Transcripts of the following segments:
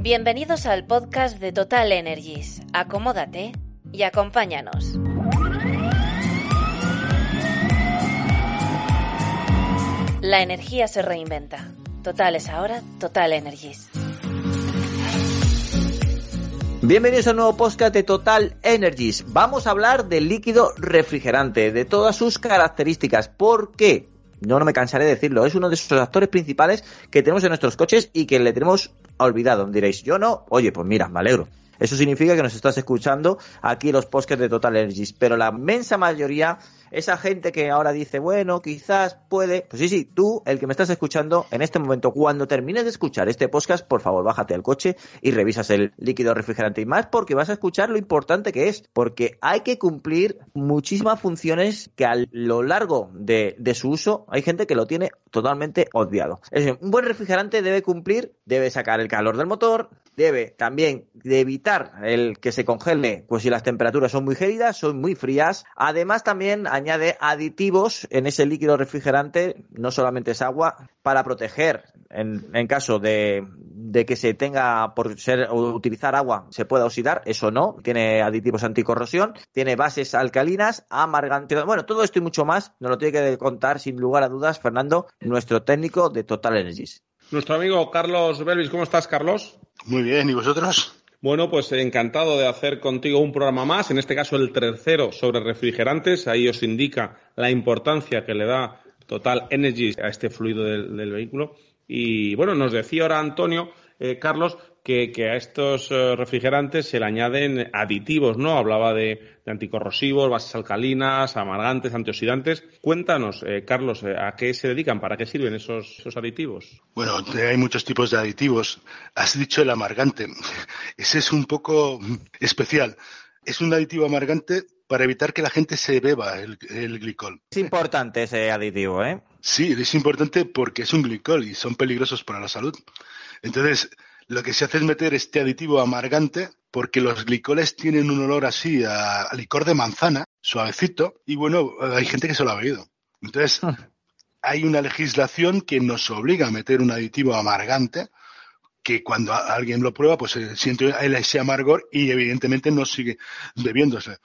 Bienvenidos al podcast de Total Energies. Acomódate y acompáñanos. La energía se reinventa. Total es ahora Total Energies. Bienvenidos a un nuevo podcast de Total Energies. Vamos a hablar del líquido refrigerante, de todas sus características. ¿Por qué? No, no me cansaré de decirlo. Es uno de esos actores principales que tenemos en nuestros coches y que le tenemos olvidado. Diréis, yo no. Oye, pues mira, me alegro. Eso significa que nos estás escuchando aquí los podcasts de Total Energies. Pero la inmensa mayoría esa gente que ahora dice, bueno, quizás puede, pues sí, sí, tú, el que me estás escuchando en este momento, cuando termines de escuchar este podcast, por favor, bájate al coche y revisas el líquido refrigerante y más porque vas a escuchar lo importante que es, porque hay que cumplir muchísimas funciones que a lo largo de, de su uso hay gente que lo tiene totalmente obviado. Es decir, un buen refrigerante debe cumplir, debe sacar el calor del motor, debe también evitar el que se congele, pues si las temperaturas son muy gélidas, son muy frías. Además también añade aditivos en ese líquido refrigerante, no solamente es agua, para proteger en, caso de, que se tenga por ser utilizar agua se pueda oxidar, eso no, tiene aditivos anticorrosión, tiene bases alcalinas, amargantes, bueno, todo esto y mucho más nos lo tiene que contar sin lugar a dudas Fernando, nuestro técnico de Total Energies. Nuestro amigo Carlos Belvis, ¿cómo estás, Carlos? Muy bien, ¿y vosotros? Bueno, pues encantado de hacer contigo un programa más, en este caso el tercero sobre refrigerantes. Ahí os indica la importancia que le da Total Energy a este fluido del, del vehículo. Y bueno, nos decía ahora Antonio, eh, Carlos, que, que, a estos uh, refrigerantes se le añaden aditivos, ¿no? Hablaba de, de anticorrosivos, bases alcalinas, amargantes, antioxidantes. Cuéntanos, eh, Carlos, eh, ¿a qué se dedican? ¿Para qué sirven esos, esos, aditivos? Bueno, hay muchos tipos de aditivos. Has dicho el amargante. Ese es un poco especial. Es un aditivo amargante para evitar que la gente se beba el, el, glicol. Es importante ese aditivo, ¿eh? Sí, es importante porque es un glicol y son peligrosos para la salud. Entonces, lo que se hace es meter este aditivo amargante porque los glicoles tienen un olor así a, a licor de manzana, suavecito, y bueno, hay gente que se lo ha bebido. Entonces, hay una legislación que nos obliga a meter un aditivo amargante que cuando alguien lo prueba, pues eh, siente ese amargor y evidentemente no sigue bebiéndose.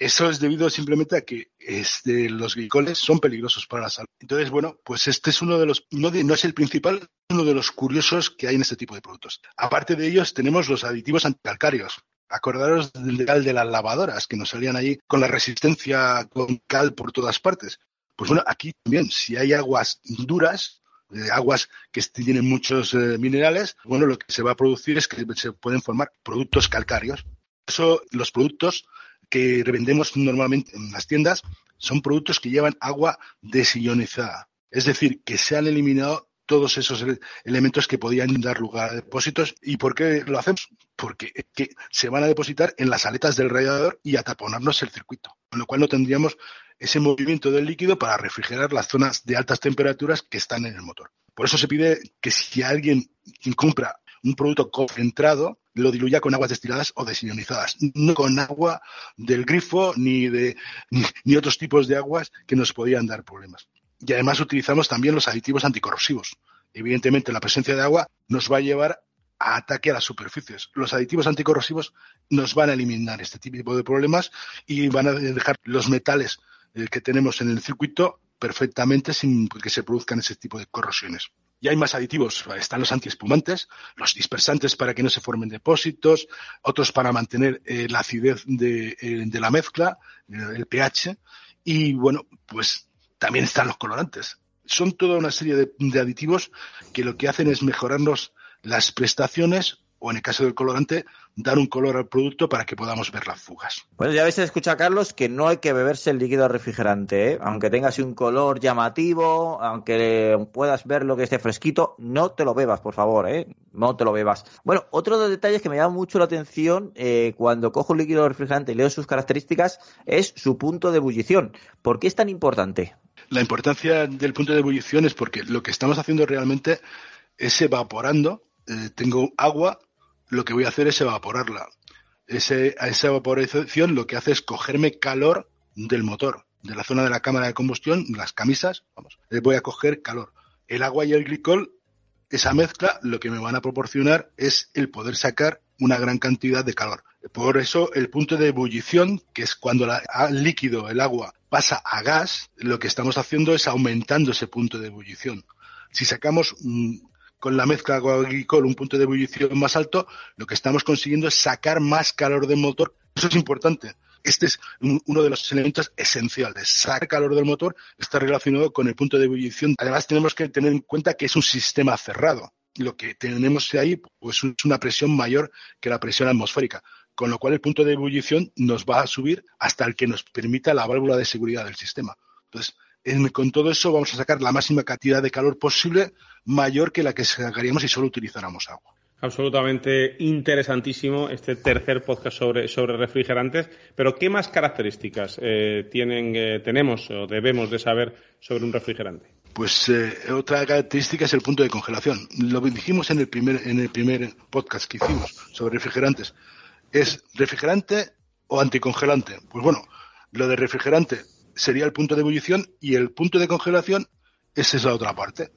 Eso es debido simplemente a que este, los glicoles son peligrosos para la salud. Entonces, bueno, pues este es uno de los, no, es el principal, uno de los curiosos que hay en este tipo de productos. Aparte de ellos, tenemos los aditivos anticalcáreos. Acordaros del cal de las lavadoras que nos salían allí con la resistencia con cal por todas partes. Pues bueno, aquí también, si hay aguas duras, eh, aguas que tienen muchos eh, minerales, bueno, lo que se va a producir es que se pueden formar productos calcáreos. Eso, los productos que revendemos normalmente en las tiendas son productos que llevan agua desionizada. Es decir, que se han eliminado todos esos elementos que podían dar lugar a depósitos. ¿Y por qué lo hacemos? Porque que se van a depositar en las aletas del radiador y a taponarnos el circuito, con lo cual no tendríamos ese movimiento del líquido para refrigerar las zonas de altas temperaturas que están en el motor. Por eso se pide que si alguien compra un producto concentrado, lo diluya con aguas destiladas o desionizadas, no con agua del grifo ni de ni, otros tipos de aguas que nos podían dar problemas. Y además utilizamos también los aditivos anticorrosivos. Evidentemente, la presencia de agua nos va a llevar a ataque a las superficies. Los aditivos anticorrosivos nos van a eliminar este tipo de problemas y van a dejar los metales eh, que tenemos en el circuito perfectamente sin que se produzcan ese tipo de corrosiones. Y hay más aditivos. Están los antiespumantes, los dispersantes para que no se formen depósitos, otros para mantener eh, la acidez de, eh, la mezcla, el pH. Y bueno, pues también están los colorantes. Son toda una serie de, de aditivos que lo que hacen es mejorarnos las prestaciones o en el caso del colorante, dar un color al producto para que podamos ver las fugas. Bueno, ya habéis escuchado, Carlos, que no hay que beberse el líquido refrigerante, ¿eh? aunque tengas un color llamativo, aunque puedas ver lo que esté fresquito, no te lo bebas, por favor, ¿eh? no te lo bebas. Bueno, otro de los detalles que me llama mucho la atención eh, cuando cojo un líquido refrigerante y leo sus características es su punto de ebullición. ¿Por qué es tan importante? La importancia del punto de ebullición es porque lo que estamos haciendo realmente es evaporando. Eh, tengo agua lo que voy a hacer es evaporarla. Esa evaporación lo que hace es cogerme calor del motor, de la zona de la cámara de combustión, las camisas, vamos, voy a coger calor. El agua y el glicol esa mezcla lo que me van a proporcionar es el poder sacar una gran cantidad de calor. Por eso el punto de ebullición, que es cuando el líquido, el agua, pasa a gas, lo que estamos haciendo es aumentando ese punto de ebullición. Si sacamos con la mezcla agua-glicol un punto de ebullición más alto, lo que estamos consiguiendo es sacar más calor del motor. Eso es importante. Este es uno de los elementos esenciales. Sacar calor del motor está relacionado con el punto de ebullición. Además, tenemos que tener en cuenta que es un sistema cerrado. Lo que tenemos ahí pues, es una presión mayor que la presión atmosférica con lo cual el punto de ebullición nos va a subir hasta el que nos permita la válvula de seguridad del sistema. Entonces, con todo eso vamos a sacar la máxima cantidad de calor posible mayor que la que sacaríamos si solo utilizáramos agua. Absolutamente interesantísimo este tercer podcast sobre, sobre refrigerantes. Pero, ¿qué más características eh, tienen, eh, tenemos o debemos de saber sobre un refrigerante? Pues eh, otra característica es el punto de congelación. Lo dijimos en el primer, en el primer podcast que hicimos sobre refrigerantes. ¿Es refrigerante o anticongelante? Pues bueno, lo de refrigerante sería el punto de ebullición y el punto de congelación esa es la otra parte,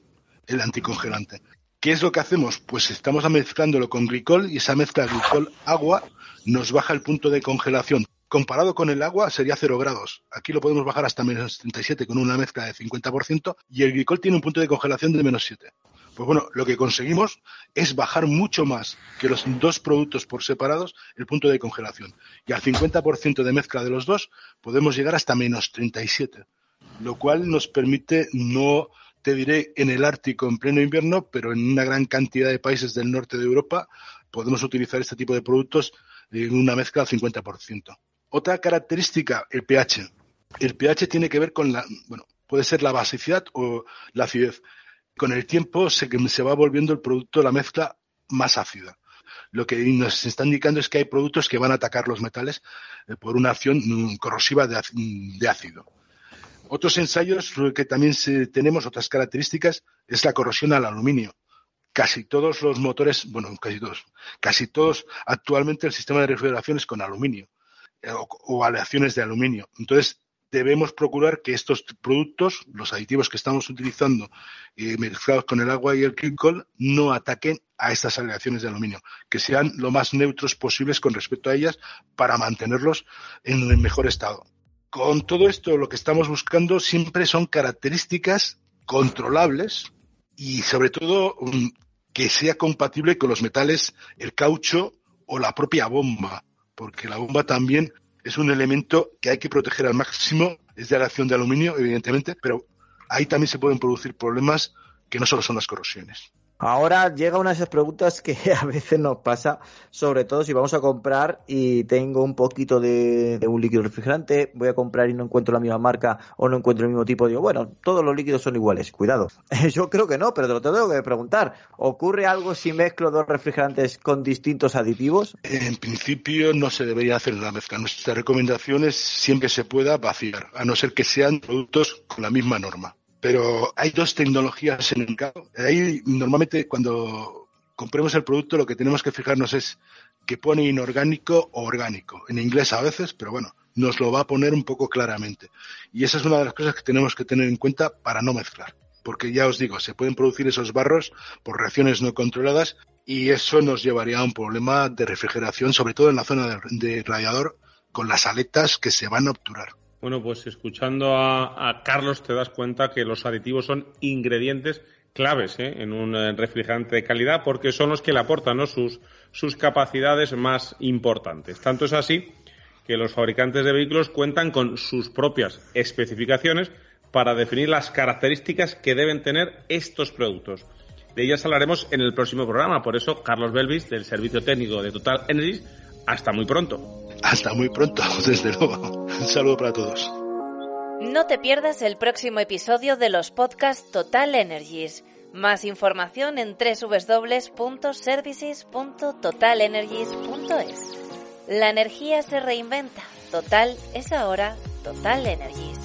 el anticongelante. ¿Qué es lo que hacemos? Pues estamos mezclándolo con glicol y esa mezcla glicol-agua nos baja el punto de congelación. Comparado con el agua sería 0 grados. Aquí lo podemos bajar hasta menos 37 con una mezcla de 50% y el glicol tiene un punto de congelación de menos 7. Pues bueno, lo que conseguimos es bajar mucho más que los dos productos por separados el punto de congelación. Y al 50% de mezcla de los dos podemos llegar hasta menos 37, lo cual nos permite no te diré en el Ártico en pleno invierno, pero en una gran cantidad de países del norte de Europa podemos utilizar este tipo de productos en una mezcla al 50%. Otra característica, el pH. El pH tiene que ver con la, bueno, puede ser la basicidad o la acidez con el tiempo se, va volviendo el producto, la mezcla, más ácida. Lo que nos está indicando es que hay productos que van a atacar los metales eh, por una acción mm, corrosiva de, ácido. Otros ensayos que también tenemos, otras características, es la corrosión al aluminio. Casi todos los motores, bueno, casi todos, casi todos, actualmente el sistema de refrigeración es con aluminio eh, o, o aleaciones de aluminio. Entonces, debemos procurar que estos productos, los aditivos que estamos utilizando eh, mezclados con el agua y el glicol, no ataquen a estas aleaciones de aluminio, que sean lo más neutros posibles con respecto a ellas para mantenerlos en el mejor estado. Con todo esto, lo que estamos buscando siempre son características controlables y sobre todo que sea compatible con los metales, el caucho o la propia bomba, porque la bomba también es un elemento que hay que proteger al máximo, es de la de aluminio, evidentemente, pero ahí también se pueden producir problemas que no solo son las corrosiones. Ahora llega una de esas preguntas que a veces nos pasa, sobre todo si vamos a comprar y tengo un poquito de, un líquido refrigerante, voy a comprar y no encuentro la misma marca o no encuentro el mismo tipo, digo, bueno, todos los líquidos son iguales, cuidado. Yo creo que no, pero te lo tengo que preguntar. ¿Ocurre algo si mezclo dos refrigerantes con distintos aditivos? En principio no se debería hacer la mezcla. Nuestra recomendación es siempre se pueda vaciar, a no ser que sean productos con la misma norma pero hay dos tecnologías en el mercado. Ahí normalmente cuando compremos el producto lo que tenemos que fijarnos es que pone inorgánico o orgánico. En inglés a veces, pero bueno, nos lo va a poner un poco claramente. Y esa es una de las cosas que tenemos que tener en cuenta para no mezclar. Porque ya os digo, se pueden producir esos barros por reacciones no controladas y eso nos llevaría a un problema de refrigeración, sobre todo en la zona de, radiador, con las aletas que se van a obturar. Bueno, pues escuchando a, Carlos te das cuenta que los aditivos son ingredientes claves ¿eh? en un eh, refrigerante de calidad porque son los que le aportan sus, sus capacidades más importantes. Tanto es así que los fabricantes de vehículos cuentan con sus propias especificaciones para definir las características que deben tener estos productos. De ellas hablaremos en el próximo programa. Por eso, Carlos Belvis, del Servicio Técnico de Total Energy, hasta muy pronto. Hasta muy pronto, desde luego. Un saludo para todos. No te pierdas el próximo episodio de los podcasts Total Energies. Más información en www.services.totalenergies.es. La energía se reinventa. Total es ahora Total Energies.